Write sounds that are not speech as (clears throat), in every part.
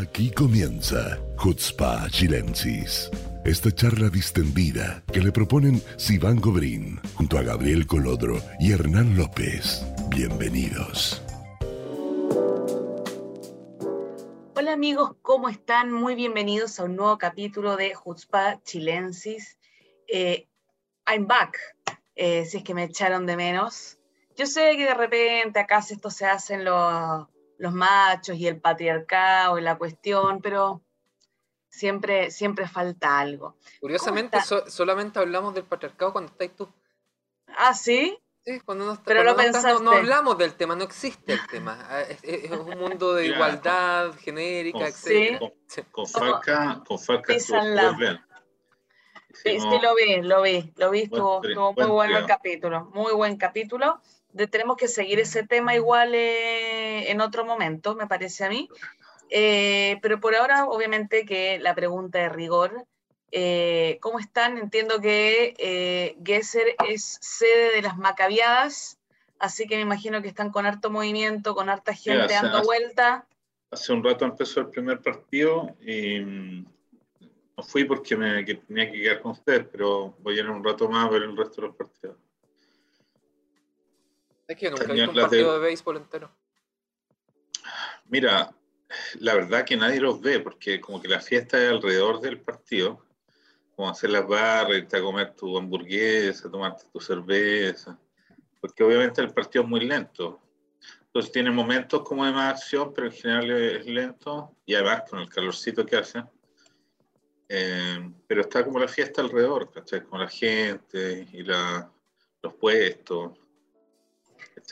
Aquí comienza Hutzpa Chilensis. Esta charla distendida que le proponen Sivan Gobrín junto a Gabriel Colodro y Hernán López. Bienvenidos. Hola amigos, ¿cómo están? Muy bienvenidos a un nuevo capítulo de Hutzpa Chilensis. Eh, I'm back, eh, si es que me echaron de menos. Yo sé que de repente acá esto se hacen los los machos y el patriarcado y la cuestión, pero siempre, siempre falta algo. Curiosamente, solamente hablamos del patriarcado cuando estáis tú. Ah, sí. Sí, cuando no, pero no, hablamos del tema, no existe el tema. Ah, es, un mundo de (laughs) igualdad genérica, etc. Con, Falca, con Falca sí, sí, lo vi, lo vi, lo vi, estuvo, muy bueno el capítulo, muy buen capítulo tenemos que seguir ese tema igual eh, en otro momento, me parece a mí. Eh, pero por ahora, obviamente que la pregunta de rigor, eh, ¿cómo están? Entiendo que Gesser es sede de las Macabiadas, así que me imagino que están con harto movimiento, con harta gente dando vuelta. Hace un rato empezó el primer partido y mm, no fui porque me tenía que quedar con ustedes, pero voy a ir un rato más a ver el resto de los partidos. Es que nunca he visto un partido de... béisbol entero. Mira, la verdad que nadie los ve, porque como que la fiesta es alrededor del partido, como hacer las barras, irte a comer tu hamburguesa, tomarte tu cerveza, porque obviamente el partido es muy lento. Entonces tiene momentos como de más acción, pero en general es lento, y además con el calorcito que hace. Eh, pero está como la fiesta alrededor, ¿cachai? Con la gente y la, los puestos.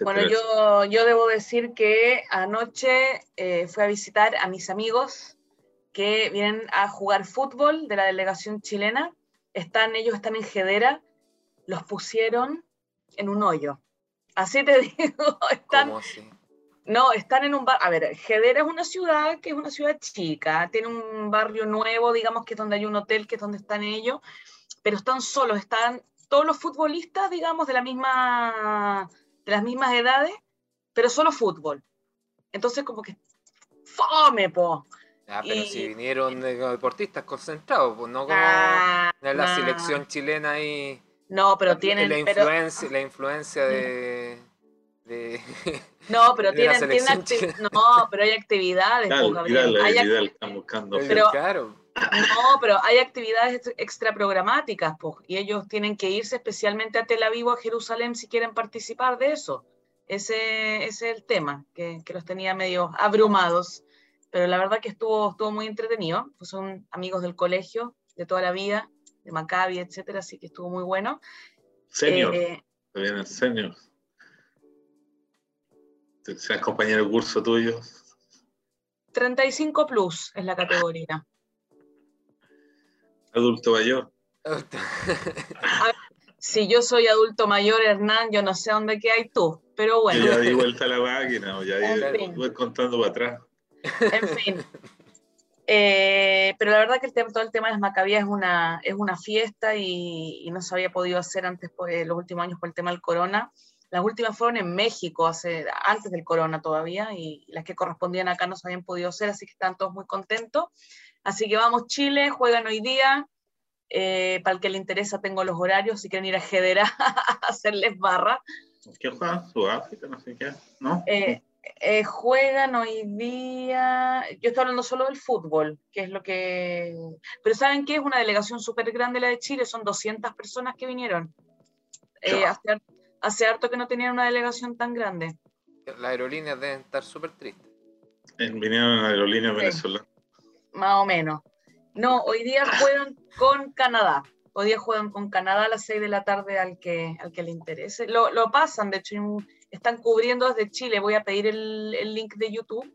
Bueno, yo, yo debo decir que anoche eh, fui a visitar a mis amigos que vienen a jugar fútbol de la delegación chilena. Están, ellos están en Jedera, los pusieron en un hoyo. Así te (laughs) digo, están... ¿Cómo así? No, están en un bar. A ver, Jedera es una ciudad que es una ciudad chica, tiene un barrio nuevo, digamos que es donde hay un hotel, que es donde están ellos, pero están solos, están todos los futbolistas, digamos, de la misma de las mismas edades, pero solo fútbol. Entonces, como que fome, po. Ah, pero si vinieron deportistas concentrados, pues no como ah, la selección chilena y. No, pero tienen. La influencia, la influencia de. (laughs) no, pero tienen, no, pero hay actividades. hay están buscando. Pero, No, pero hay actividades extra programáticas, pues, y ellos tienen que irse especialmente a Tel Aviv o a Jerusalén si quieren participar de eso. Ese, es el tema, que, los tenía medio abrumados. Pero la verdad que estuvo, estuvo muy entretenido. Pues son amigos del colegio de toda la vida, de Maccabi, etcétera, así que estuvo muy bueno. Senior, eh, también senior. ¿Sean compañero de curso tuyo? 35 plus es la categoría. Adulto mayor. (laughs) si yo soy adulto mayor, Hernán, yo no sé dónde hay tú, pero bueno. ya di (laughs) vuelta a la máquina, ya voy contando para atrás. En fin. Eh, pero la verdad que el tema, todo el tema de las Macabías es una, es una fiesta y, no se había podido hacer antes, pues, los últimos años por el tema del corona. Las últimas fueron en México, hace, antes del corona todavía, y las que correspondían acá no se habían podido hacer, así que están todos muy contentos. Así que vamos Chile, juegan hoy día. Eh, para el que le interesa tengo los horarios, si quieren ir a Jedera (laughs) a hacerles barra. ¿Qué juegan? Sudáfrica, no sé qué, ¿no? Eh, eh, juegan hoy día, yo estoy hablando solo del fútbol, que es lo que... Pero ¿saben qué? Es una delegación súper grande la de Chile, son 200 personas que vinieron. hace, hace, harto que no tenían una delegación tan grande. Las aerolíneas deben estar súper tristes. Vinieron aerolíneas venezolanas más o menos. No, hoy día juegan con Canadá. Hoy día juegan con Canadá a las 6 de la tarde al que, al que le interese. Lo, pasan, de hecho, están cubriendo desde Chile. Voy a pedir el, link de YouTube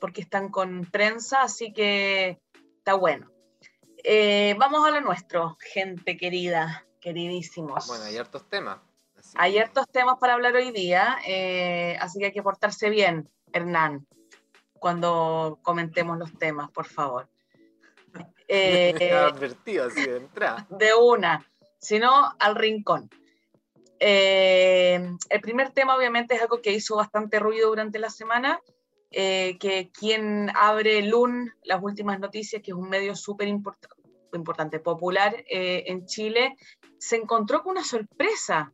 porque están con prensa, así que está bueno. Eh, vamos a lo nuestro, gente querida, queridísimos. Bueno, hay hartos temas. Hay hartos temas para hablar hoy día, eh, así que hay que portarse bien, Hernán cuando comentemos los temas, por favor. (laughs) Eh, advertido así de entrada. De una, sino al rincón. Eh, el primer tema obviamente es algo que hizo bastante ruido durante la semana eh, que quien abre LUN, las últimas noticias, que es un medio súper importante, popular eh, en Chile, se encontró con una sorpresa.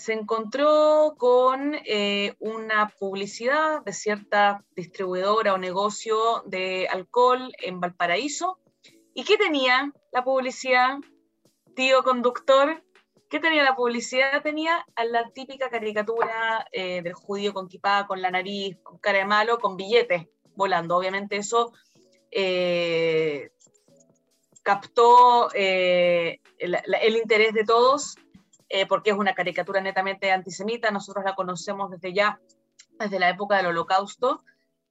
Se encontró con eh, una publicidad de cierta distribuidora o negocio de alcohol en Valparaíso. ¿Y qué tenía la publicidad? Tío conductor, ¿Qué tenía la publicidad? Tenía a la típica caricatura eh, del judío con kipá, con la nariz, con cara de malo, con billetes volando. Obviamente eso eh, captó el, interés de todos, porque es una caricatura netamente antisemita. Nosotros la conocemos desde ya, desde la época del holocausto.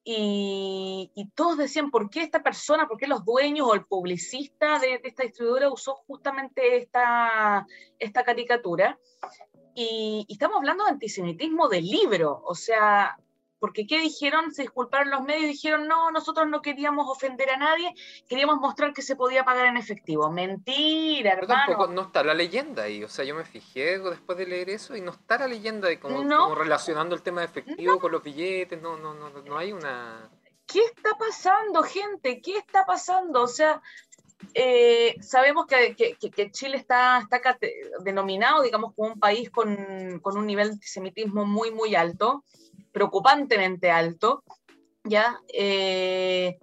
Y, todos decían, ¿por qué esta persona, por qué los dueños o el publicista de, esta distribuidora usó justamente esta, esta caricatura? Y, estamos hablando de antisemitismo del libro, o sea, porque ¿qué dijeron? Se disculparon los medios y dijeron, no, nosotros no queríamos ofender a nadie, queríamos mostrar que se podía pagar en efectivo. Mentira, Pero tampoco no está la leyenda ahí, o sea, yo me fijé después de leer eso y no está la leyenda de cómo, relacionando el tema de efectivo con los billetes, no, no, no, no hay una... ¿Qué está pasando, gente? ¿Qué está pasando? O sea, eh, sabemos que, que, Chile está, está denominado, digamos, como un país con, con, un nivel de antisemitismo muy, muy alto preocupantemente alto, ¿ya? Eh,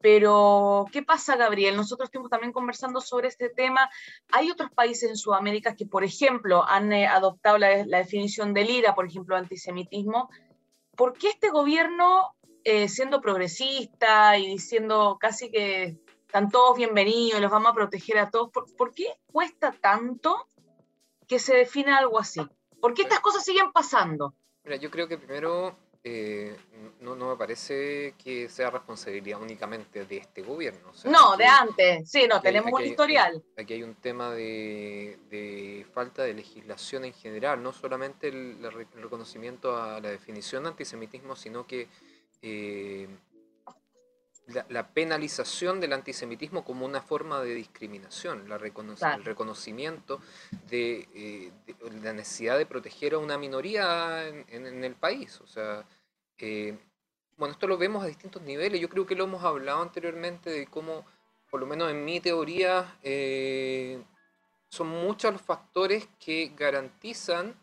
pero, ¿qué pasa, Gabriel? Nosotros estuvimos también conversando sobre este tema. Hay otros países en Sudamérica que, por ejemplo, han eh, adoptado la, definición del IRA, por ejemplo, antisemitismo. ¿Por qué este gobierno, eh, siendo progresista y diciendo casi que están todos bienvenidos, los vamos a proteger a todos, ¿por, ¿por qué cuesta tanto que se defina algo así? ¿Por qué estas cosas siguen pasando? Mira, yo creo que primero eh, no, no, me parece que sea responsabilidad únicamente de este gobierno. no, de antes, sí, no, tenemos un historial. Aquí hay un tema de, de, falta de legislación en general, no solamente el, reconocimiento a la definición de antisemitismo, sino que eh, la, penalización del antisemitismo como una forma de discriminación, la el reconocimiento eh, de, la necesidad de proteger a una minoría en, el país. O sea, eh, bueno, esto lo vemos a distintos niveles. Yo creo que lo hemos hablado anteriormente de cómo, por lo menos en mi teoría, eh, son muchos los factores que garantizan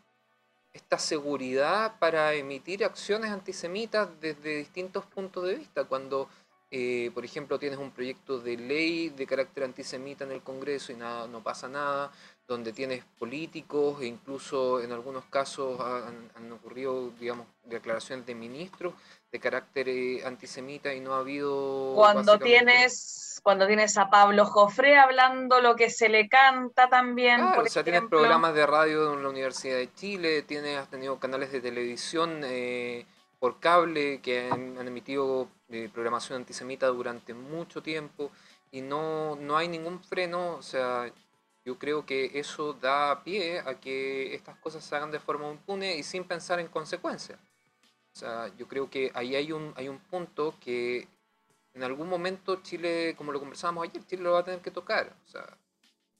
esta seguridad para emitir acciones antisemitas desde distintos puntos de vista. Cuando eh, por ejemplo, tienes un proyecto de ley de carácter antisemita en el Congreso y nada, no pasa nada, donde tienes políticos e incluso en algunos casos han, ocurrido, digamos, declaraciones de ministros de carácter eh, antisemita y no ha habido... Cuando tienes, cuando tienes a Pablo Jofre hablando lo que se le canta también. Claro, o sea, tienes programas de radio en la Universidad de Chile, tienes, has tenido canales de televisión. Eh, por cable que han, emitido eh, programación antisemita durante mucho tiempo y no, no hay ningún freno, o sea, yo creo que eso da pie a que estas cosas se hagan de forma impune y sin pensar en consecuencias. O sea, yo creo que ahí hay un, hay un punto que en algún momento Chile, como lo conversábamos ayer, Chile lo va a tener que tocar. O sea,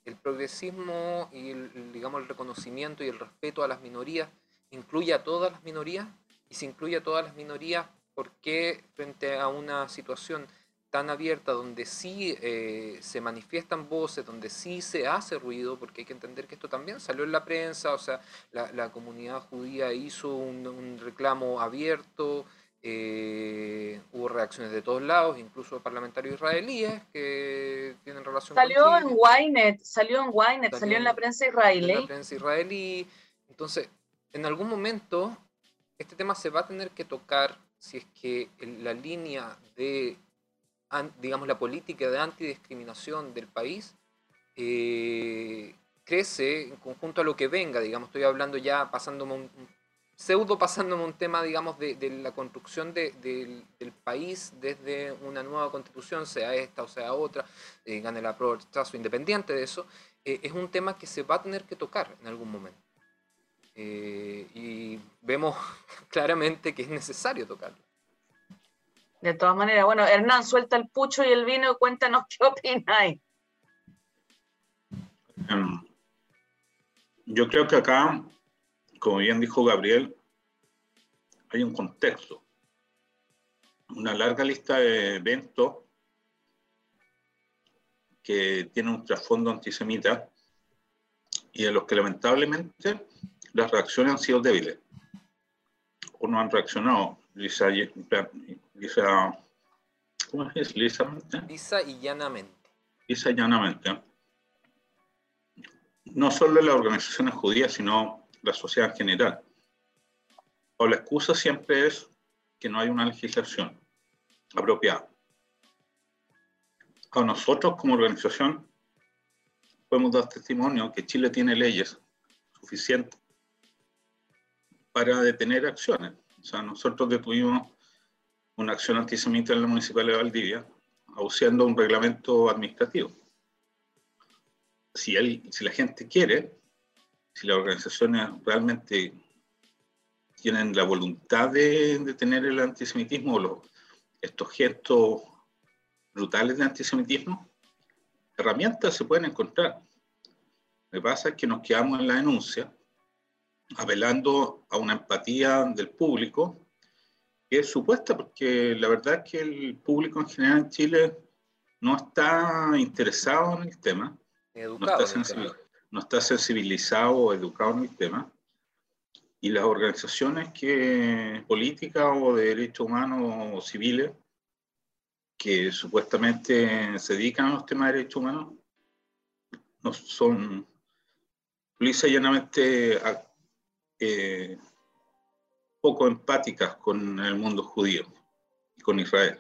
el progresismo y el, digamos, el reconocimiento y el respeto a las minorías incluye a todas las minorías y se incluye a todas las minorías, ¿por qué frente a una situación tan abierta donde sí eh, se manifiestan voces, donde sí se hace ruido, porque hay que entender que esto también salió en la prensa, o sea, la, comunidad judía hizo un, reclamo abierto, eh, hubo reacciones de todos lados, incluso parlamentarios israelíes que tienen relación salió en Wynet, salió en Wynet, salió, en la prensa israelí. En la prensa israelí. Entonces, en algún momento este tema se va a tener que tocar si es que la línea de, digamos, la política de antidiscriminación del país eh, crece en conjunto a lo que venga, digamos, estoy hablando ya pasándome un, pseudo pasándome un tema, digamos, de, la construcción del, país desde una nueva constitución, sea esta o sea otra, eh, gane la rechazo independiente de eso, eh, es un tema que se va a tener que tocar en algún momento. Eh, y vemos (laughs) claramente que es necesario tocarlo. De todas maneras, bueno, Hernán, suelta el pucho y el vino y cuéntanos (laughs) qué opináis. Em, yo creo que acá, como bien dijo Gabriel, hay un contexto. una larga lista de eventos que tienen un trasfondo antisemita y de los que lamentablemente las reacciones han sido débiles o no han reaccionado. Lisa, Lisa ¿cómo es? Lisa, Lisa y llanamente. Lisa y llanamente. No solo las organizaciones judías, sino la sociedad en general. O la excusa siempre es que no hay una legislación apropiada. A nosotros como organización podemos dar testimonio que Chile tiene leyes suficientes para detener acciones. O sea, nosotros detuvimos una acción antisemita en la Municipalidad de Valdivia, usando un reglamento administrativo. Si, si la gente quiere, si las organizaciones realmente tienen la voluntad de detener el antisemitismo los, estos gestos brutales de antisemitismo, herramientas se pueden encontrar. Lo que pasa es que nos quedamos en la denuncia apelando a una empatía del público que es supuesta, porque la verdad es que el público en general en Chile no está interesado en el tema, no está, sensibilizado o educado en el tema, y las organizaciones que, políticas o de derechos humanos o civiles que supuestamente se dedican a los temas de derechos humanos no son lisa y llanamente eh, poco empáticas con el mundo judío y con Israel.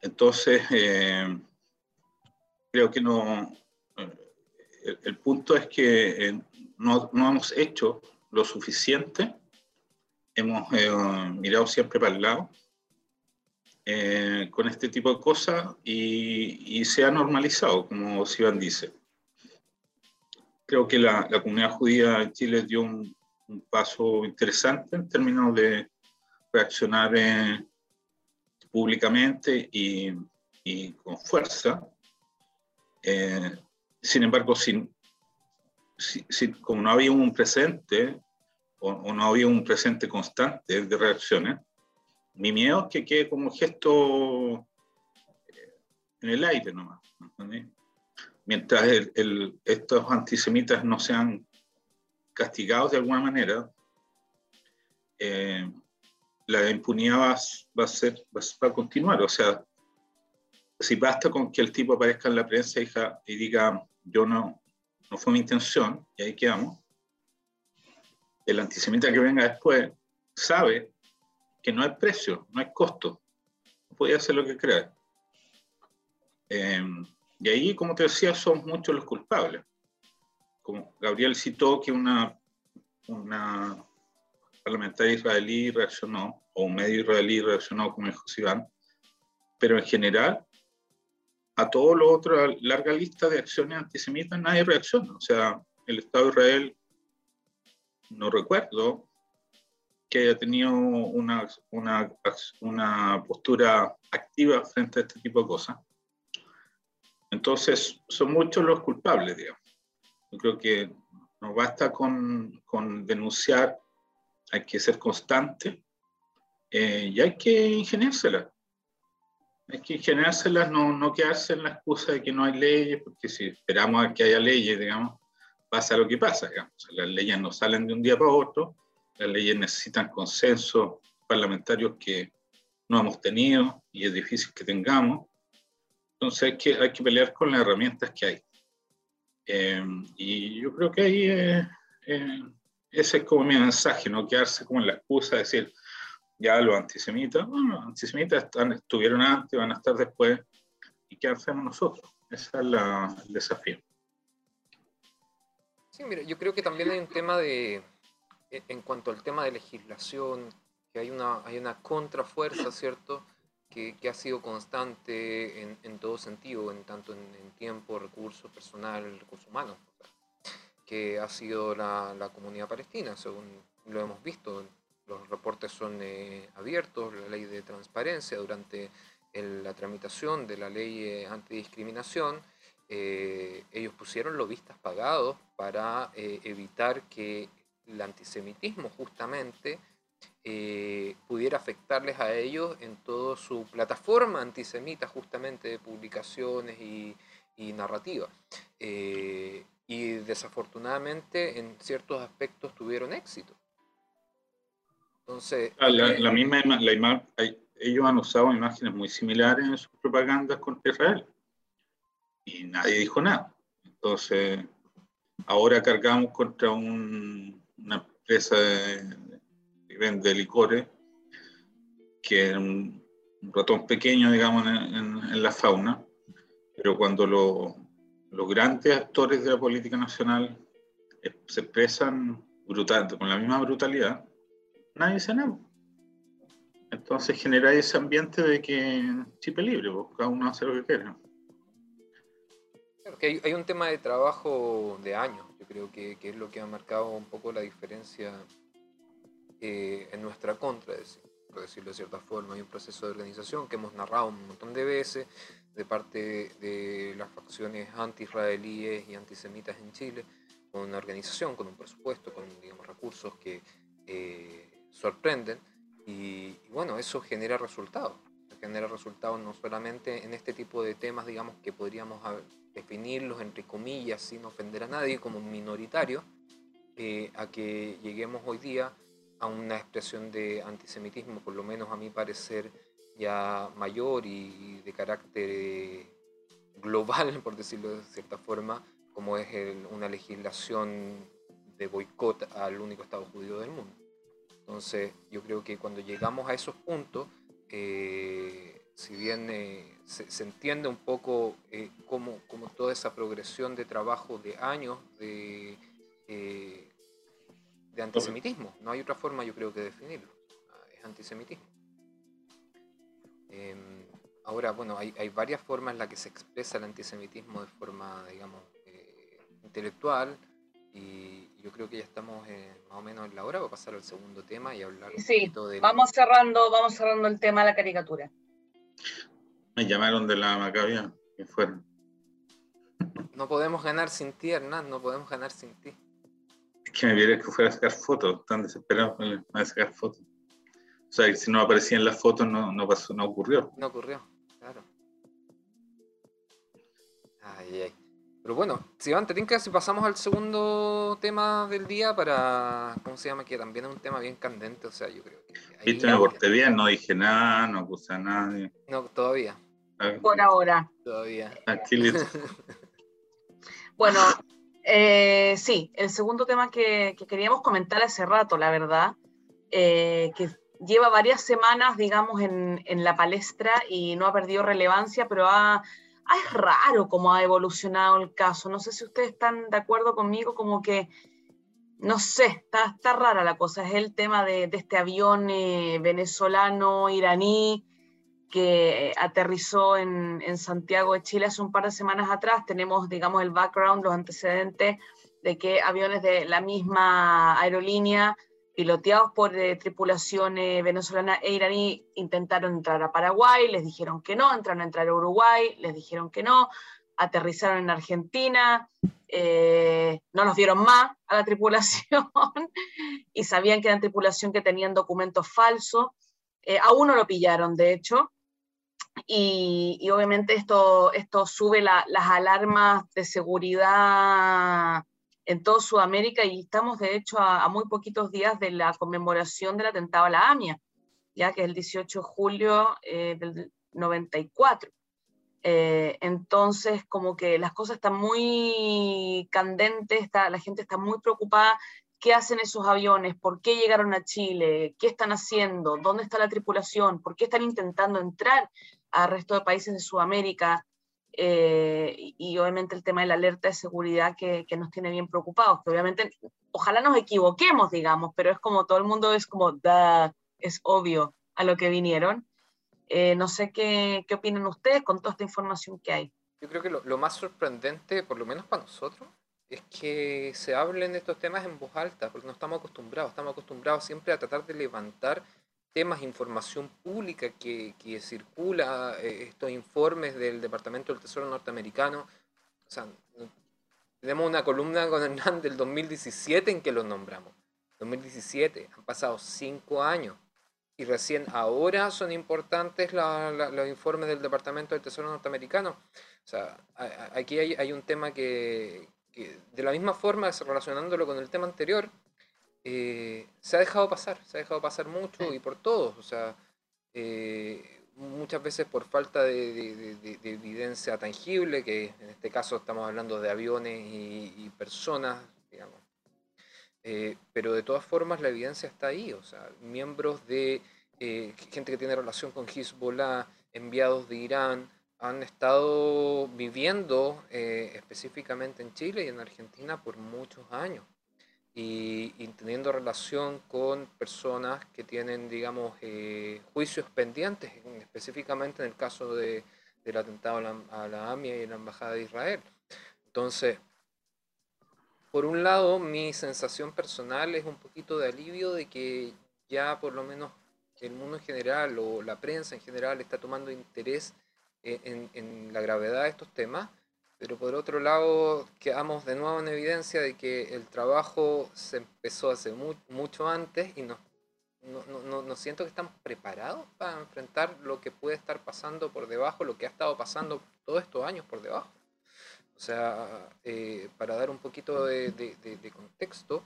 Entonces, eh, creo que no, eh, el, punto es que no, no, hemos hecho lo suficiente, hemos mirado siempre para el lado con este tipo de cosas y, y, se ha normalizado, como Sivan dice creo que la, la, comunidad judía en Chile dio un, un, paso interesante en términos de reaccionar eh, públicamente y, y, con fuerza. Eh, sin embargo, sin, como no había un presente o, o, no había un presente constante de reacciones, mi miedo es que quede como gesto eh, en el aire nomás. ¿entendés? Mientras estos antisemitas no sean castigados de alguna manera, eh, la impunidad va, a ser, va, a continuar. O sea, si basta con que el tipo aparezca en la prensa y, diga, yo no, no fue mi intención, y ahí quedamos, el antisemita que venga después sabe que no hay precio, no hay costo, puede hacer lo que crea. Eh, y ahí, como te decía, son muchos los culpables. Como Gabriel citó que una, una parlamentaria israelí reaccionó, o un medio israelí reaccionó, como dijo Iván, pero en general, a todo lo otro, larga lista de acciones antisemitas, nadie reacciona. O sea, el Estado de Israel, no recuerdo que haya tenido una, una, una postura activa frente a este tipo de cosas. Entonces, son muchos los culpables, digamos. Yo creo que no basta con, con denunciar, hay que ser constante eh, y hay que ingeniárselas. Hay que ingeniárselas, no, no quedarse en la excusa de que no hay leyes, porque si esperamos a que haya leyes, digamos, pasa lo que pasa. Digamos. Las leyes no salen de un día para otro, las leyes necesitan consenso parlamentarios que no hemos tenido y es difícil que tengamos. Entonces hay que, hay que pelear con las herramientas que hay. Eh, y yo creo que ahí eh, eh, ese es como mi mensaje, no quedarse como en la excusa de decir, ya los antisemitas, bueno, los antisemitas están, estuvieron antes, van a estar después, ¿y qué hacemos nosotros? Ese es la, el desafío. Sí, mira, yo creo que también hay un tema de, en cuanto al tema de legislación, que hay una, hay una contrafuerza, ¿cierto? Que, ha sido constante en, en, todo sentido, en tanto en, tiempo, recursos, personal, recursos humanos, que ha sido la, la, comunidad palestina, según lo hemos visto. Los reportes son eh, abiertos, la ley de transparencia durante la tramitación de la ley eh, antidiscriminación. Eh, ellos pusieron lobistas pagados para evitar que el antisemitismo justamente eh, pudiera afectarles a ellos en toda su plataforma antisemita justamente de publicaciones y, y narrativa. Eh, y desafortunadamente en ciertos aspectos tuvieron éxito. Entonces, ah, la, la, misma la ellos han usado imágenes muy similares en sus propagandas contra Israel y nadie dijo nada. Entonces, ahora cargamos contra una empresa que vende licores, que es un, ratón pequeño, digamos, en, la fauna, pero cuando los grandes actores de la política nacional se expresan brutal, con la misma brutalidad, nadie se nada. Entonces genera ese ambiente de que chip libre, pues, cada uno hace lo que quiera hay, un tema de trabajo de años, yo creo que, es lo que ha marcado un poco la diferencia eh, en nuestra contra, por decirlo de cierta forma. Hay un proceso de organización que hemos narrado un montón de veces de parte de las facciones anti-israelíes y antisemitas en Chile, con una organización, con un presupuesto, con digamos, recursos que eh, sorprenden. Y, y, bueno, eso genera resultados. Genera resultados no solamente en este tipo de temas, digamos, que podríamos definirlos entre comillas sin ofender a nadie como minoritario, eh, a que lleguemos hoy día a una expresión de antisemitismo, por lo menos a mi parecer, ya mayor y de carácter eh, global, (laughs) por decirlo de cierta forma, como es una legislación de boicot al único Estado judío del mundo. Entonces, yo creo que cuando llegamos a esos puntos, eh, si bien se, entiende un poco eh, cómo, toda esa progresión de trabajo de años de, eh, de antisemitismo. No hay otra forma, yo creo, que definirlo. Es antisemitismo. Em, ahora, bueno, hay, hay, varias formas en las que se expresa el antisemitismo de forma, digamos, eh, intelectual. Y yo creo que ya estamos más o menos en la hora para pasar al segundo tema y hablar sí, un vamos cerrando, vamos cerrando el tema de la caricatura. Me llamaron de la Macabia, que fueron. No podemos ganar sin ti, Hernán, no podemos ganar sin ti. Que me vieron que fuera a sacar fotos, están desesperados para sacar fotos. O sea, si no aparecían las fotos, no, no pasó, no ocurrió. No ocurrió, claro. Ay, ay. Pero bueno, si van, te si pasamos al segundo tema del día para, ¿cómo se llama? Que también es un tema bien candente, o sea, yo creo que... Viste, me porté bien, no dije nada, no acusé a nadie. No, todavía. Por ahora. Todavía. (laughs) bueno, eh, sí, el segundo tema que, queríamos comentar hace rato, la verdad, eh, que lleva varias semanas, digamos, en, la palestra y no ha perdido relevancia, pero ha, es raro cómo ha evolucionado el caso. No sé si ustedes están de acuerdo conmigo, como que, no sé, está, está rara la cosa. Es el tema de, este avión eh, venezolano, iraní, que aterrizó en, Santiago de Chile hace un par de semanas atrás. Tenemos, digamos, el background, los antecedentes de que aviones de la misma aerolínea, piloteados por eh, tripulaciones venezolana e iraní, intentaron entrar a Paraguay, les dijeron que no, entraron a entrar a Uruguay, les dijeron que no, aterrizaron en Argentina, eh, no los vieron más a la tripulación (laughs) y sabían que eran tripulación que tenían documentos falsos. Eh, a uno lo pillaron, de hecho, y, obviamente esto, esto sube las alarmas de seguridad en toda Sudamérica y estamos de hecho a, muy poquitos días de la conmemoración del atentado a la AMIA, ya que es el 18 de julio eh, del 94. Eh, entonces, como que las cosas están muy candentes, está, la gente está muy preocupada. ¿Qué hacen esos aviones? ¿Por qué llegaron a Chile? ¿Qué están haciendo? ¿Dónde está la tripulación? ¿Por qué están intentando entrar al resto de países de Sudamérica. Eh, y, obviamente el tema de la alerta de seguridad que, nos tiene bien preocupados, que obviamente ojalá nos equivoquemos, digamos, pero es como todo el mundo es como, da, es obvio a lo que vinieron. Eh, no sé qué, qué, opinan ustedes con toda esta información que hay. Yo creo que lo, lo, más sorprendente, por lo menos para nosotros, es que se hablen de estos temas en voz alta, porque no estamos acostumbrados, estamos acostumbrados siempre a tratar de levantar temas, información pública que, que circula, eh, estos informes del Departamento del Tesoro norteamericano. Tenemos una columna con Hernán del 2017 en que lo nombramos. 2017, han pasado cinco años y recién ahora son importantes los informes del Departamento del Tesoro norteamericano. O sea, aquí hay, un tema que, de la misma forma, relacionándolo con el tema anterior, eh, se ha dejado pasar, se ha dejado pasar mucho y por todos. O sea, eh, muchas veces por falta de, evidencia tangible, que en este caso estamos hablando de aviones y, personas, digamos. Eh, pero de todas formas la evidencia está ahí, o sea, miembros de gente que tiene relación con Hezbollah, enviados de Irán, han estado viviendo específicamente en Chile y en Argentina por muchos años y, teniendo relación con personas que tienen, digamos, eh, juicios pendientes, específicamente en el caso de, del atentado a la, AMIA y la Embajada de Israel. Entonces, por un lado, mi sensación personal es un poquito de alivio de que ya por lo menos el mundo en general o la prensa en general está tomando interés en, en la gravedad de estos temas pero por otro lado quedamos de nuevo en evidencia de que el trabajo se empezó hace mucho antes y no, no, no, siento que están preparados para enfrentar lo que puede estar pasando por debajo, lo que ha estado pasando todos estos años por debajo. O sea, eh, para dar un poquito de, de, contexto,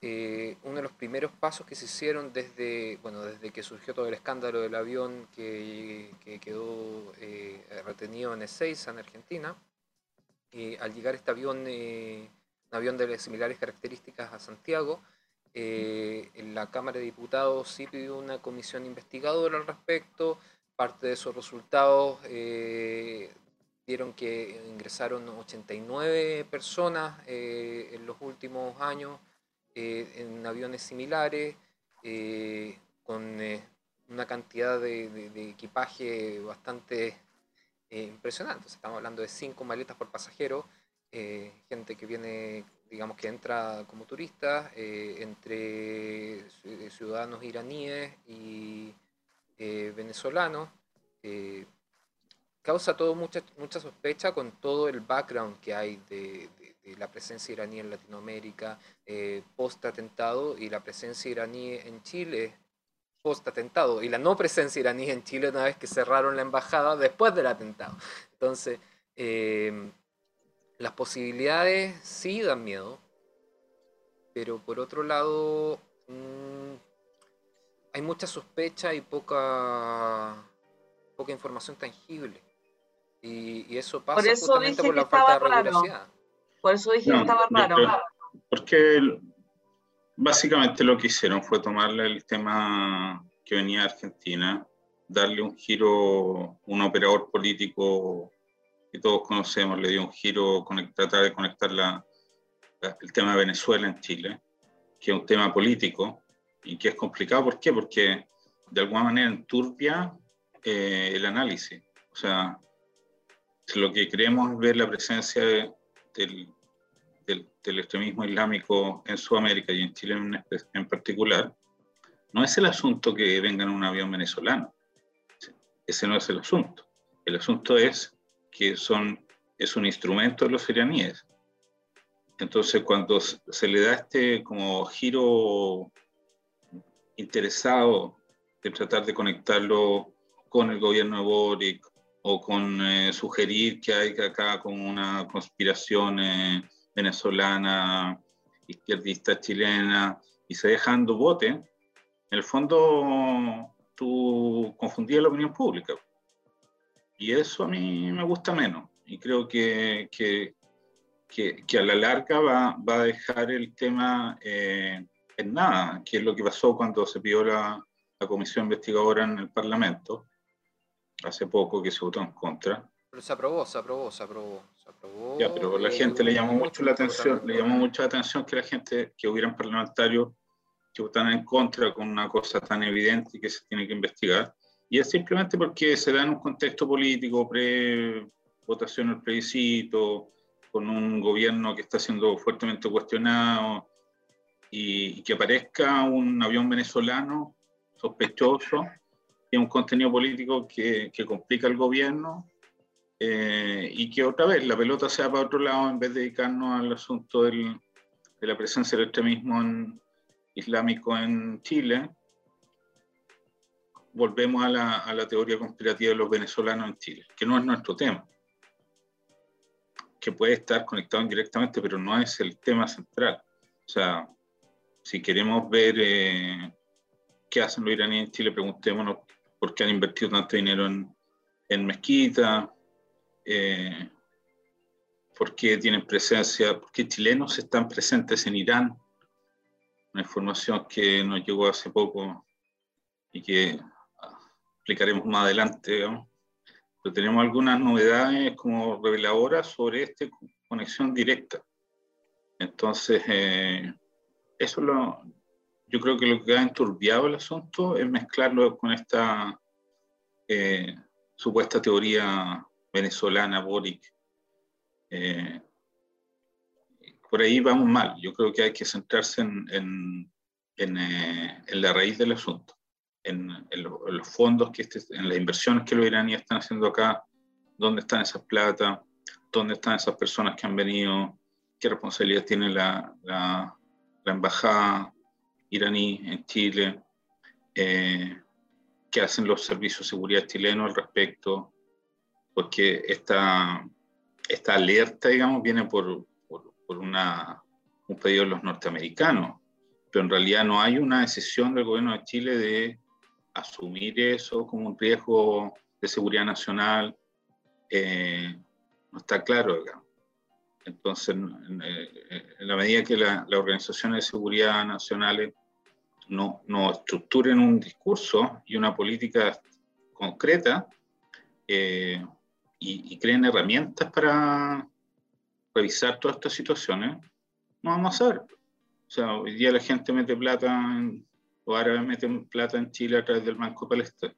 eh, uno de los primeros pasos que se hicieron desde, bueno, desde que surgió todo el escándalo del avión que, que quedó eh, retenido en Ezeiza, en Argentina, eh, al llegar este avión, eh, un avión de similares características a Santiago, eh, la Cámara de Diputados sí pidió una comisión investigadora al respecto. Parte de esos resultados dieron que ingresaron 89 personas en los últimos años en aviones similares, con una cantidad de equipaje bastante eh, impresionante. estamos hablando de cinco maletas por pasajero, eh, gente que viene, digamos que entra como turista, eh, entre ciudadanos iraníes y venezolanos. causa todo mucha, mucha sospecha con todo el background que hay de, de la presencia iraní en Latinoamérica post atentado y la presencia iraní en Chile post-atentado y la no presencia iraní en Chile una vez que cerraron la embajada después del atentado. Entonces, em, las posibilidades sí dan miedo, pero por otro lado, mm, hay mucha sospecha y poca, poca información tangible. Y, eso pasa por justamente por la falta de regularidad. Por eso dije que estaba raro. Porque Básicamente lo que hicieron fue tomarle el tema que venía de Argentina, darle un giro, un operador político que todos conocemos, le dio un giro, tratar de conectar la, el tema de Venezuela en Chile, que es un tema político y que es complicado. ¿Por qué? Porque de alguna manera enturbia eh, el análisis. O sea, lo que queremos es ver la presencia del, del, extremismo islámico en Sudamérica y en Chile en, particular, no es el asunto que venga en un avión venezolano. Ese no es el asunto. El asunto es que son, es un instrumento de los iraníes. Entonces, cuando se le da este como giro interesado de tratar de conectarlo con el gobierno de Boric o con eh, sugerir que hay acá como una conspiración eh, venezolana, izquierdista chilena, y se dejando bote, en el fondo tú confundías la opinión pública. Y eso a mí me gusta menos. Y creo que, que, que, a la larga va, va, a dejar el tema eh, en nada, que es lo que pasó cuando se pidió la, la comisión investigadora en el Parlamento, hace poco que se votó en contra. Pero se aprobó, se aprobó, se aprobó. Ya, pero la gente le llamó mucho la atención, le llamó mucha atención que la gente, que hubieran parlamentarios que votan en contra con una cosa tan evidente que se tiene que investigar. Y es simplemente porque se da en un contexto político, pre-votación del plebiscito, con un gobierno que está siendo fuertemente cuestionado, y, que aparezca un avión venezolano sospechoso, y un contenido político que, que complica el gobierno eh, y que otra vez la pelota sea para otro lado en vez de dedicarnos al asunto del, de la presencia del extremismo en, islámico en Chile, volvemos a la, a la, teoría conspirativa de los venezolanos en Chile, que no es nuestro tema, que puede estar conectado indirectamente, pero no es el tema central. O sea, si queremos ver eh, qué hacen los iraníes en Chile, preguntémonos por qué han invertido tanto dinero en, en mezquita, eh, por qué tienen presencia, por qué chilenos están presentes en Irán. Una información que nos llegó hace poco y que explicaremos más adelante, pero tenemos algunas novedades como reveladoras sobre esta conexión directa. Entonces, eh, eso lo, yo creo que lo que ha enturbiado el asunto es mezclarlo con esta eh, supuesta teoría venezolana, Boric. Eh, por ahí vamos mal. Yo creo que hay que centrarse en, en la raíz del asunto en, los fondos, que este, en las inversiones que los iraníes están haciendo acá, dónde están esas plata, dónde están esas personas que han venido, qué responsabilidad tiene la, la, embajada iraní en Chile, eh, qué hacen los servicios de seguridad chilenos al respecto, porque esta, esta alerta, digamos, viene por, por, por una, un pedido de los norteamericanos, pero en realidad no hay una decisión del gobierno de Chile de asumir eso como un riesgo de seguridad nacional eh, no está claro. Entonces, eh, en, la medida que las organizaciones de seguridad nacionales no, no, estructuren un discurso y una política concreta eh, y, y, creen herramientas para revisar todas estas situaciones, no vamos a ver. O sea, hoy día la gente mete plata en los árabes meten plata en Chile a través del Banco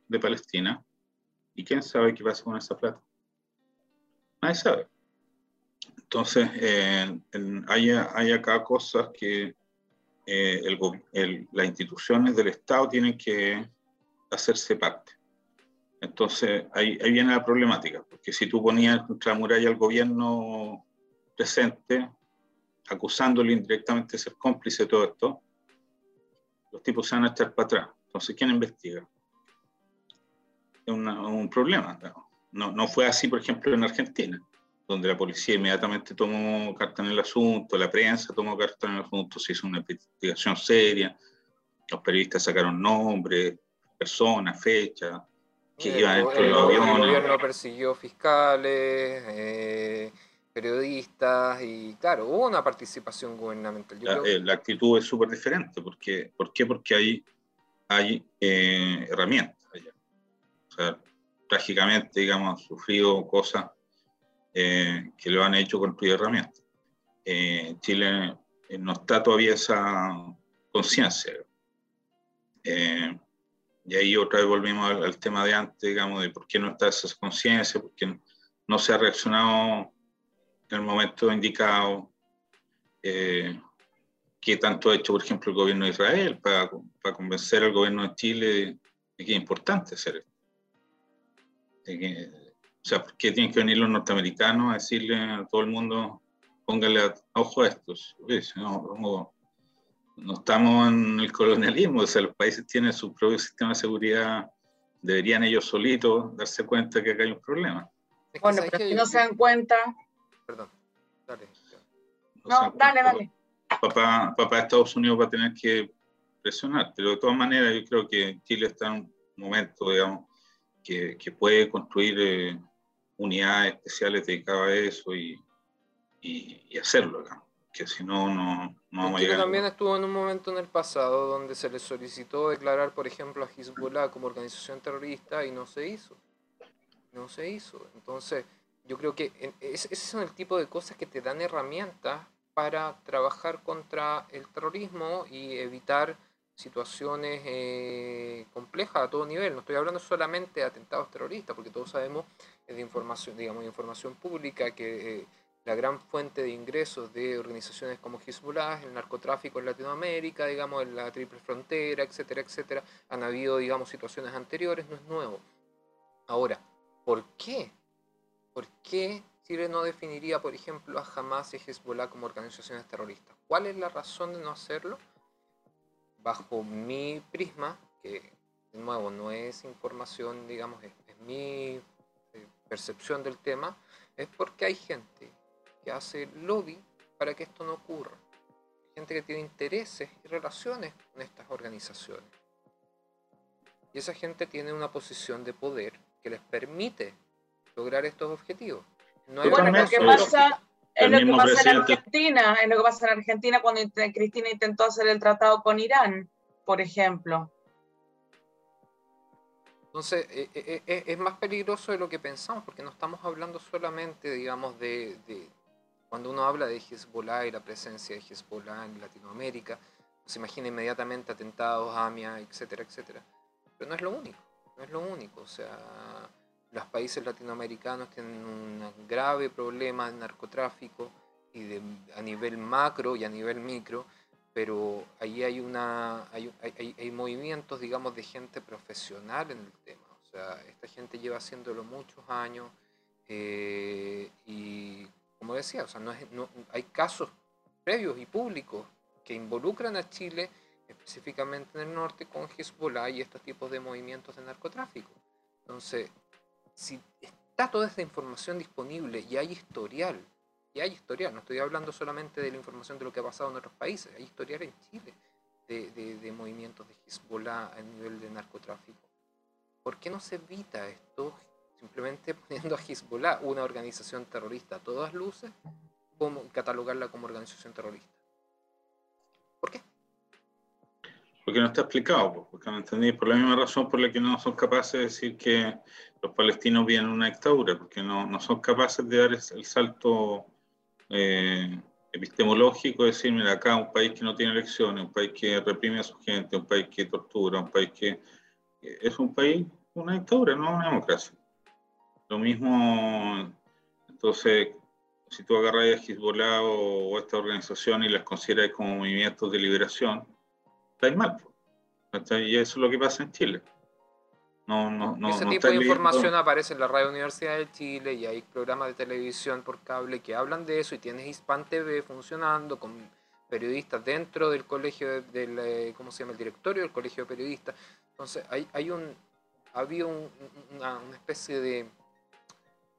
de Palestina. ¿Y quién sabe qué pasa con esa plata? Nadie sabe. Entonces, eh, hay, hay, acá cosas que eh, el, las instituciones del Estado tienen que hacerse parte. Entonces, ahí, ahí, viene la problemática, porque si tú ponías contra la muralla al gobierno presente, acusándolo indirectamente de ser cómplice de todo esto, los tipos se van a echar para atrás. Entonces, ¿quién investiga? Es un problema. ¿no? no, fue así, por ejemplo, en Argentina, donde la policía inmediatamente tomó carta en el asunto, la prensa tomó carta en el asunto, se hizo una investigación seria, los periodistas sacaron nombres, personas, fechas, que dentro. El gobierno persiguió fiscales, eh, periodistas y claro, hubo una participación gubernamental. Eh, la, actitud es súper diferente, porque, ¿por qué? Porque hay, hay eh, herramientas allá. O sea, trágicamente, digamos, han sufrido cosas que lo han hecho construir herramientas. En Chile no está todavía esa conciencia. Y ahí otra vez volvimos al, al, tema de antes, digamos, de por qué no está esa conciencia, por qué no se ha reaccionado en el momento indicado, eh, qué tanto ha hecho, por ejemplo, el gobierno de Israel para, para convencer al gobierno de Chile de, que es importante hacer esto. o sea, ¿por qué tienen que venir los norteamericanos a decirle a todo el mundo, póngale ojo a estos? No, no, estamos en el colonialismo, o sea, los países tienen su propio sistema de seguridad, deberían ellos solitos darse cuenta que acá hay un problema. Bueno, pero si no se dan cuenta, Perdón, dale. No, dale, dale. Papá, papá de Estados Unidos va a tener que presionar, pero de todas maneras yo creo que Chile está en un momento, digamos, que, que puede construir eh, unidades especiales dedicadas a eso y, y, hacerlo, digamos. que si no, no, no vamos a también estuvo en un momento en el pasado donde se le solicitó declarar, por ejemplo, a Hezbollah como organización terrorista y no se hizo. No se hizo. Entonces, yo creo que ese son el tipo de cosas que te dan herramientas para trabajar contra el terrorismo y evitar situaciones eh, complejas a todo nivel. No estoy hablando solamente de atentados terroristas, porque todos sabemos de información, digamos, información pública que eh, la gran fuente de ingresos de organizaciones como Hezbollah, el narcotráfico en Latinoamérica, digamos, en la triple frontera, etcétera, etcétera, han habido, digamos, situaciones anteriores, no es nuevo. Ahora, ¿por qué ¿por qué Chile no definiría, por ejemplo, a Hamas y Hezbollah como organizaciones terroristas? ¿Cuál es la razón de no hacerlo? bajo mi prisma, que de nuevo no es información, digamos, es, mi eh, percepción del tema, es porque hay gente que hace lobby para que esto no ocurra. Gente que tiene intereses y relaciones con estas organizaciones. Y esa gente tiene una posición de poder que les permite lograr estos objetivos. No bueno, lo que pasa, es lo que pasa en Argentina, es lo que pasa en Argentina cuando Cristina intentó hacer el tratado con Irán, por ejemplo. Entonces, eh, eh, eh, es más peligroso de lo que pensamos, porque no estamos hablando solamente, digamos, de, cuando uno habla de Hezbollah y la presencia de Hezbollah en Latinoamérica, se imagina inmediatamente atentados, AMIA, etcétera, etcétera. Pero no es lo único, no es lo único. O sea, los países latinoamericanos tienen un grave problema de narcotráfico y de, a nivel macro y a nivel micro, pero ahí hay, una, hay, hay, movimientos, digamos, de gente profesional en el tema. O sea, esta gente lleva haciéndolo muchos años eh, y, como decía, o sea, no, es, no hay casos previos y públicos que involucran a Chile específicamente en el norte con Hezbollah y estos tipos de movimientos de narcotráfico. Entonces, si está toda esta información disponible y hay historial, y hay historial, no estoy hablando solamente de la información de lo que ha pasado en otros países, hay historial en Chile de, de, movimientos de Hezbollah a nivel de narcotráfico. ¿Por qué no se evita esto simplemente (laughs) poniendo a Hezbollah, una organización terrorista a todas luces, como catalogarla como organización terrorista? ¿Por qué? Porque no está explicado, porque no entendí, por la misma razón por la que no son capaces de decir que los palestinos vienen una dictadura, porque no, no son capaces de dar el salto eh, epistemológico, de decir, mira, acá un país que no tiene elecciones, un país que reprime a su gente, un país que tortura, un país que es un país, una dictadura, no una democracia. Lo mismo, entonces, si tú agarras a Hezbollah o, o esta organización y las consideras como movimientos de estáis mal. Y eso es lo que pasa en Chile. No, no, no, Ese tipo de información aparece en la Radio Universidad de Chile y hay programas de televisión por cable que hablan de eso y tienes Hispan TV funcionando con periodistas dentro del colegio del, eh, ¿cómo se llama? El directorio del colegio de periodistas. Entonces hay, hay un, había una, una, especie de,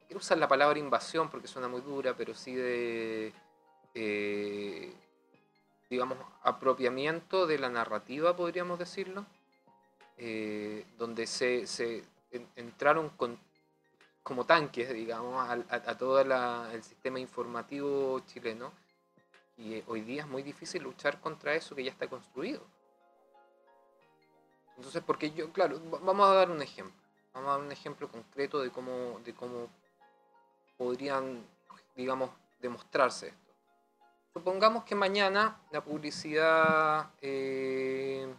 quiero usar la palabra invasión porque suena muy dura, pero sí de... Eh, digamos, apropiamiento de la narrativa, podríamos decirlo, eh, donde se, entraron como tanques, digamos, a, todo el sistema informativo chileno. Y eh, hoy día es muy difícil luchar contra eso que ya está construido. Entonces, porque yo, claro, vamos a dar un ejemplo. Vamos a dar un ejemplo concreto de cómo podrían, digamos, demostrarse esto. Supongamos que mañana la publicidad, eh,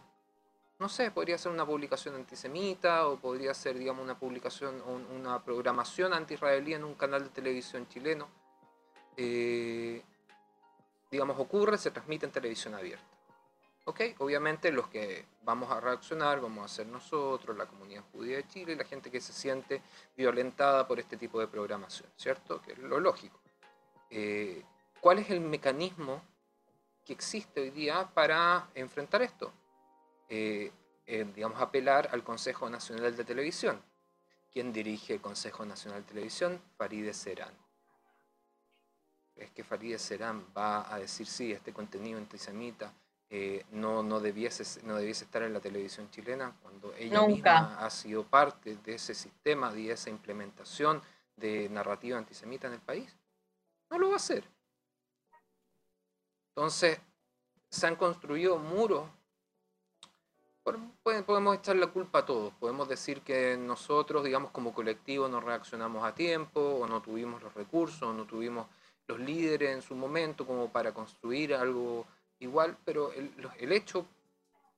no sé, podría ser una publicación antisemita o podría ser, digamos, una publicación o una programación anti-israelí en un canal de televisión chileno. Eh, digamos, ocurre, se transmite en televisión abierta. ¿Ok? Obviamente los que vamos a reaccionar vamos a ser nosotros, la comunidad judía de Chile y la gente que se siente violentada por este tipo de programación, ¿cierto? Que es lo lógico. Eh, ¿Cuál es el mecanismo que existe hoy día para enfrentar esto? Eh, eh, digamos, apelar al Consejo Nacional de Televisión. ¿Quién dirige el Consejo Nacional de Televisión? Farideh Serán. ¿Es que Farideh Serán va a decir, sí, este contenido antisemita eh, no, no, debiese, no debiese estar en la televisión chilena cuando ella misma ha sido parte de ese sistema, de esa implementación de narrativa antisemita en el país? No lo va a hacer. Entonces, se han construido muros. Podemos echar la culpa a todos. Podemos decir que nosotros, digamos, como colectivo no reaccionamos a tiempo, o no tuvimos los recursos, o no tuvimos los líderes en su momento como para construir algo igual, pero el, el hecho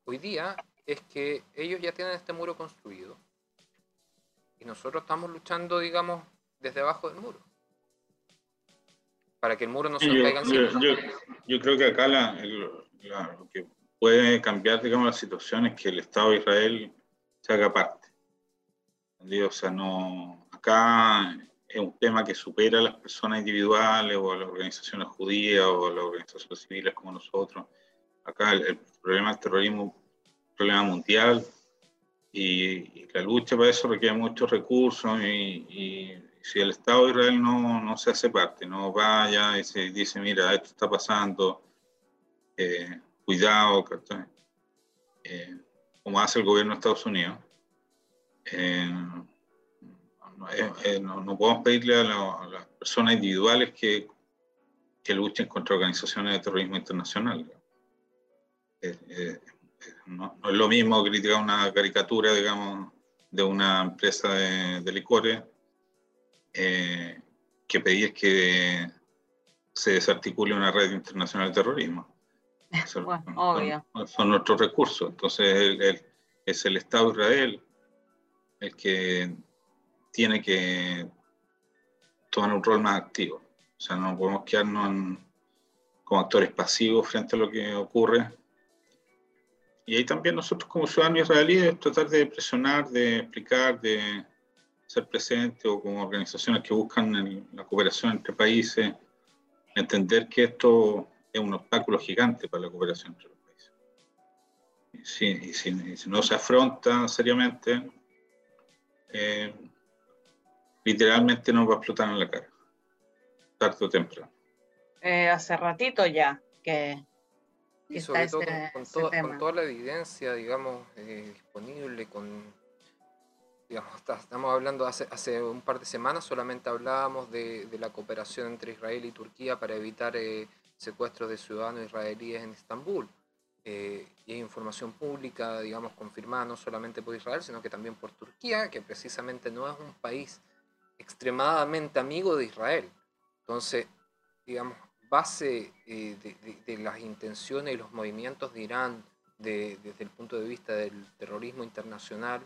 hoy día es que ellos ya tienen este muro construido. Y nosotros estamos luchando, digamos, desde abajo del muro para que el muro no se nos caiga encima. Yo, yo, creo que acá lo que puede cambiar, digamos, la situación es que el Estado de Israel se haga parte. O sea, no, acá es un tema que supera a las personas individuales o a las organizaciones judías o a las organizaciones civiles como nosotros. Acá el, problema del terrorismo problema mundial y, la lucha para eso requiere muchos recursos y, si el Estado de Israel no, no, se hace parte, no vaya y se dice, mira, esto está pasando, eh, cuidado, eh, como hace el gobierno de Estados Unidos, eh, no, podemos pedirle a, las personas individuales que, que, luchen contra organizaciones de terrorismo internacional. no, es lo mismo criticar una caricatura, digamos, de una empresa de, licores eh, que pedir que se desarticule una red internacional de terrorismo. (laughs) Son, son, nuestros recursos. Entonces, es el Estado de Israel el que tiene que tomar un rol más activo. O sea, no podemos quedarnos como actores pasivos frente a lo que ocurre. Y ahí también nosotros como ciudadanos israelíes tratar de presionar, de explicar, de ser presentes o como organizaciones que buscan la cooperación entre países, entender que esto es un obstáculo gigante para la cooperación entre los países. y si no se afronta seriamente, eh, literalmente nos va a explotar en la cara, tarde o temprano. Eh, hace ratito ya que... Y sobre todo con, toda la evidencia, digamos, eh, disponible, con, digamos, estamos hablando hace, hace un par de semanas, solamente hablábamos de, de la cooperación entre Israel y Turquía para evitar secuestros de ciudadanos israelíes en Estambul. Eh, y hay información pública, digamos, confirmada no solamente por Israel, sino que también por Turquía, que precisamente no es un país extremadamente amigo de Israel. Entonces, digamos, base eh, de, las intenciones y los movimientos de Irán desde el punto de vista del terrorismo internacional,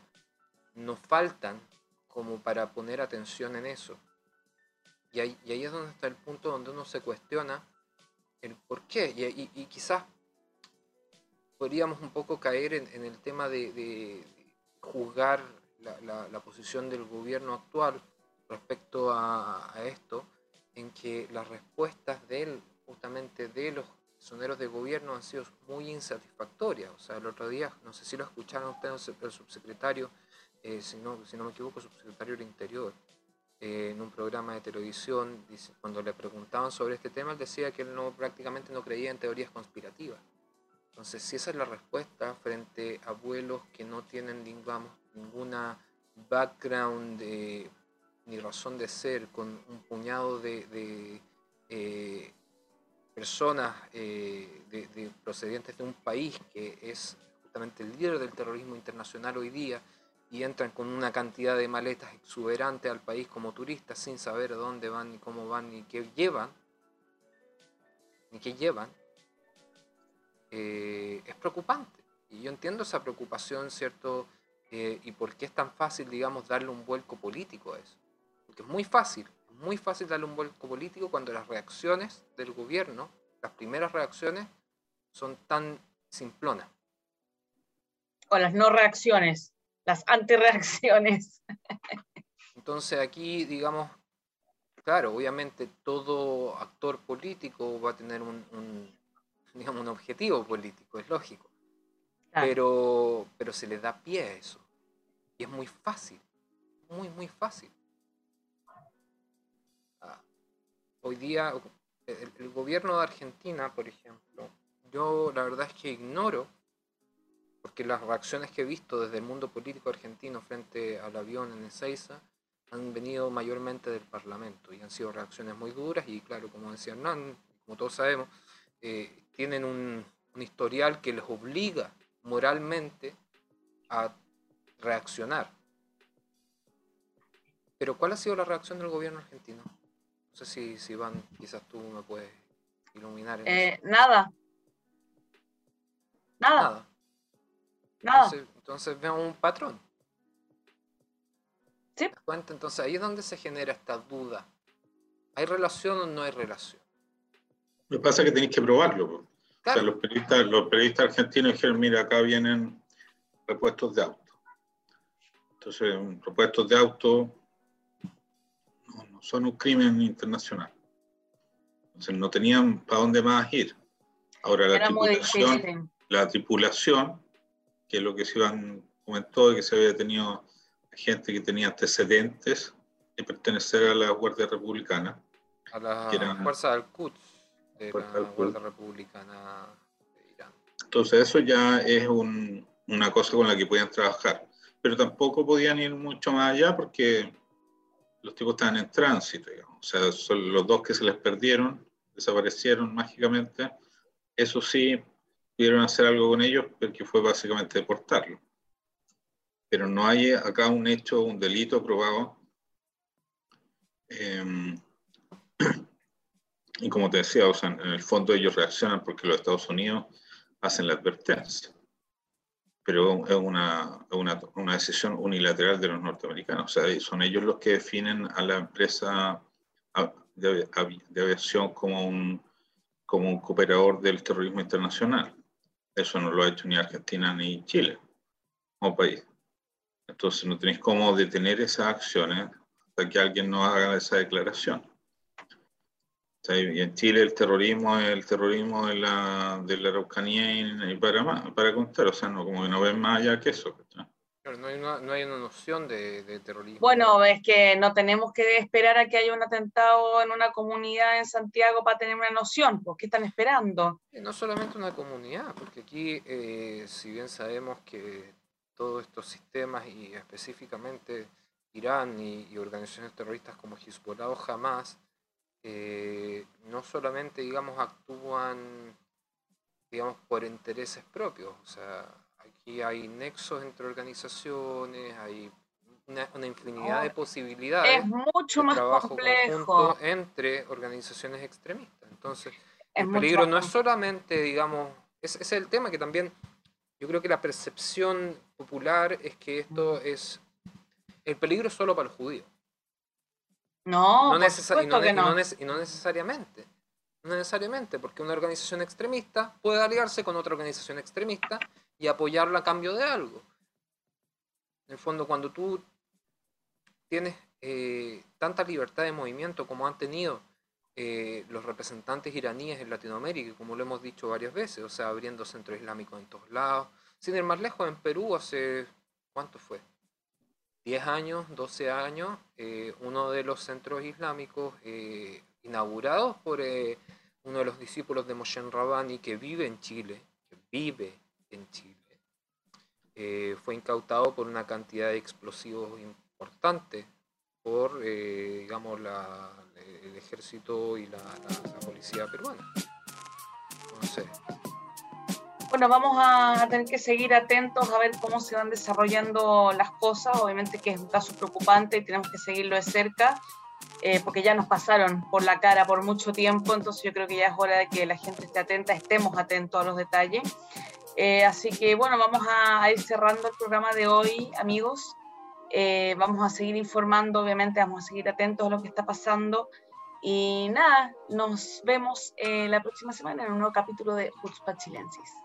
nos faltan como para poner atención en eso. Y ahí, es donde está el punto donde uno se cuestiona el por qué. Y, y quizás podríamos un poco caer en, el tema de, juzgar la, posición del gobierno actual respecto a, esto, en que las respuestas de él, justamente de los soneros de gobierno, han sido muy insatisfactorias. O sea, el otro día, no sé si lo escucharon ustedes, el subsecretario, eh, si, no, si no me equivoco, subsecretario del Interior, eh, en un programa de televisión, dice, cuando le preguntaban sobre este tema, él decía que él no, prácticamente no creía en teorías conspirativas. Entonces, si esa es la respuesta frente a abuelos que no tienen, digamos, ninguna background ni razón de ser, con un puñado de, eh, personas eh, de, procedentes de un país que es justamente el líder del terrorismo internacional hoy día, y entran con una cantidad de maletas exuberantes al país como turistas sin saber dónde van, ni cómo van, ni qué llevan, ni qué llevan, eh, es preocupante. Y yo entiendo esa preocupación, ¿cierto? Eh, y por qué es tan fácil, digamos, darle un vuelco político a eso. Porque es muy fácil, muy fácil darle un vuelco político cuando las reacciones del gobierno, las primeras reacciones, son tan simplonas. O las no reacciones, las antireacciones. Entonces aquí, digamos, claro, obviamente todo actor político va a tener un digamos, un objetivo político, es lógico. Pero, pero se le da pie a eso. Y es muy fácil, muy, muy fácil. Hoy día, el, gobierno de Argentina, por ejemplo, yo la verdad es que ignoro, porque las reacciones que he visto desde el mundo político argentino frente al avión en Ezeiza han venido mayormente del Parlamento y han sido reacciones muy duras y claro, como decía Hernán, como todos sabemos, eh, tienen un, historial que les obliga moralmente a reaccionar. Pero ¿cuál ha sido la reacción del gobierno argentino? No sé si, si Iván, quizás tú me puedes iluminar. Eh, nada. Nada. Nada. Entonces, vemos un patrón. ¿Sí? cuenta? Entonces ahí es donde se genera esta duda. ¿Hay relación o no hay relación? Lo que pasa es que tenéis que probarlo los periodistas, los periodistas argentinos dijeron, mira, acá vienen repuestos de auto. Entonces, repuestos de auto no, son un crimen internacional. Entonces, no tenían para dónde más ir. Ahora, la tripulación, la tripulación que lo que se iban comentó de que se había tenido gente que tenía antecedentes de pertenecer a la Guardia Republicana. A la Fuerza del Quds, de la Guardia Republicana de Irán. Entonces eso ya es una cosa con la que podían trabajar, pero tampoco podían ir mucho más allá porque los tipos estaban en tránsito, digamos. o sea, son los dos que se les perdieron, desaparecieron mágicamente, eso sí, pudieron hacer algo con ellos, porque fue básicamente deportarlos pero no hay acá un hecho, un delito probado. Em, (clears throat) y como te decía, o sea, en el fondo ellos reaccionan porque los Estados Unidos hacen la advertencia. Pero es una, una, una decisión unilateral de los norteamericanos. O sea, son ellos los que definen a la empresa de, de aviación como un, como un cooperador del terrorismo internacional. Eso no lo ha hecho ni Argentina ni Chile como país. Entonces no tenéis cómo detener esas acciones hasta que alguien no haga esa declaración. Y en Chile el terrorismo es el terrorismo de la, de la Araucanía y, para, más, para contar, o sea, no, como que no ven más allá que eso. no, hay una, no hay una noción de, de, terrorismo. Bueno, es que no tenemos que esperar a que haya un atentado en una comunidad en Santiago para tener una noción, ¿por qué están esperando? no solamente una comunidad, porque aquí, eh, si bien sabemos que todos estos sistemas y específicamente Irán y, organizaciones terroristas como Hezbollah o Hamas, eh, no solamente, digamos, actúan, digamos, por intereses propios, o sea, aquí hay nexos entre organizaciones, hay una, infinidad de posibilidades es mucho de más trabajo complejo. entre organizaciones extremistas. Entonces, el peligro no es solamente, digamos, ese es el tema que también yo creo que la percepción popular es que esto es el peligro solo para el judío. No, no, y, no, necesariamente. No necesariamente, porque una organización extremista puede aliarse con otra organización extremista y apoyarla a cambio de algo. En el fondo, cuando tú tienes eh, tanta libertad de movimiento como han tenido eh, los representantes iraníes en Latinoamérica, como lo hemos dicho varias veces, o sea, abriendo centros islámicos en todos lados. Sin ir más lejos, en Perú hace, ¿cuánto fue? 10 años, 12 años, eh, uno de los centros islámicos eh, inaugurados por uno de los discípulos de Moshe Rabani que vive en Chile, que vive en Chile, fue incautado por una cantidad de explosivos importante por, digamos, la, el ejército y la, policía peruana. No sé. Bueno, vamos a tener que seguir atentos a ver cómo se van desarrollando las cosas. Obviamente que es un caso preocupante y tenemos que seguirlo de cerca, eh, porque ya nos pasaron por la cara por mucho tiempo, entonces yo creo que ya es hora de que la gente esté atenta, estemos atentos a los detalles. Eh, así que bueno, vamos a ir cerrando el programa de hoy, amigos. Eh, vamos a seguir informando, obviamente, vamos a seguir atentos a lo que está pasando. Y nada, nos vemos eh, la próxima semana en un nuevo capítulo de Jutzpa Chilensis.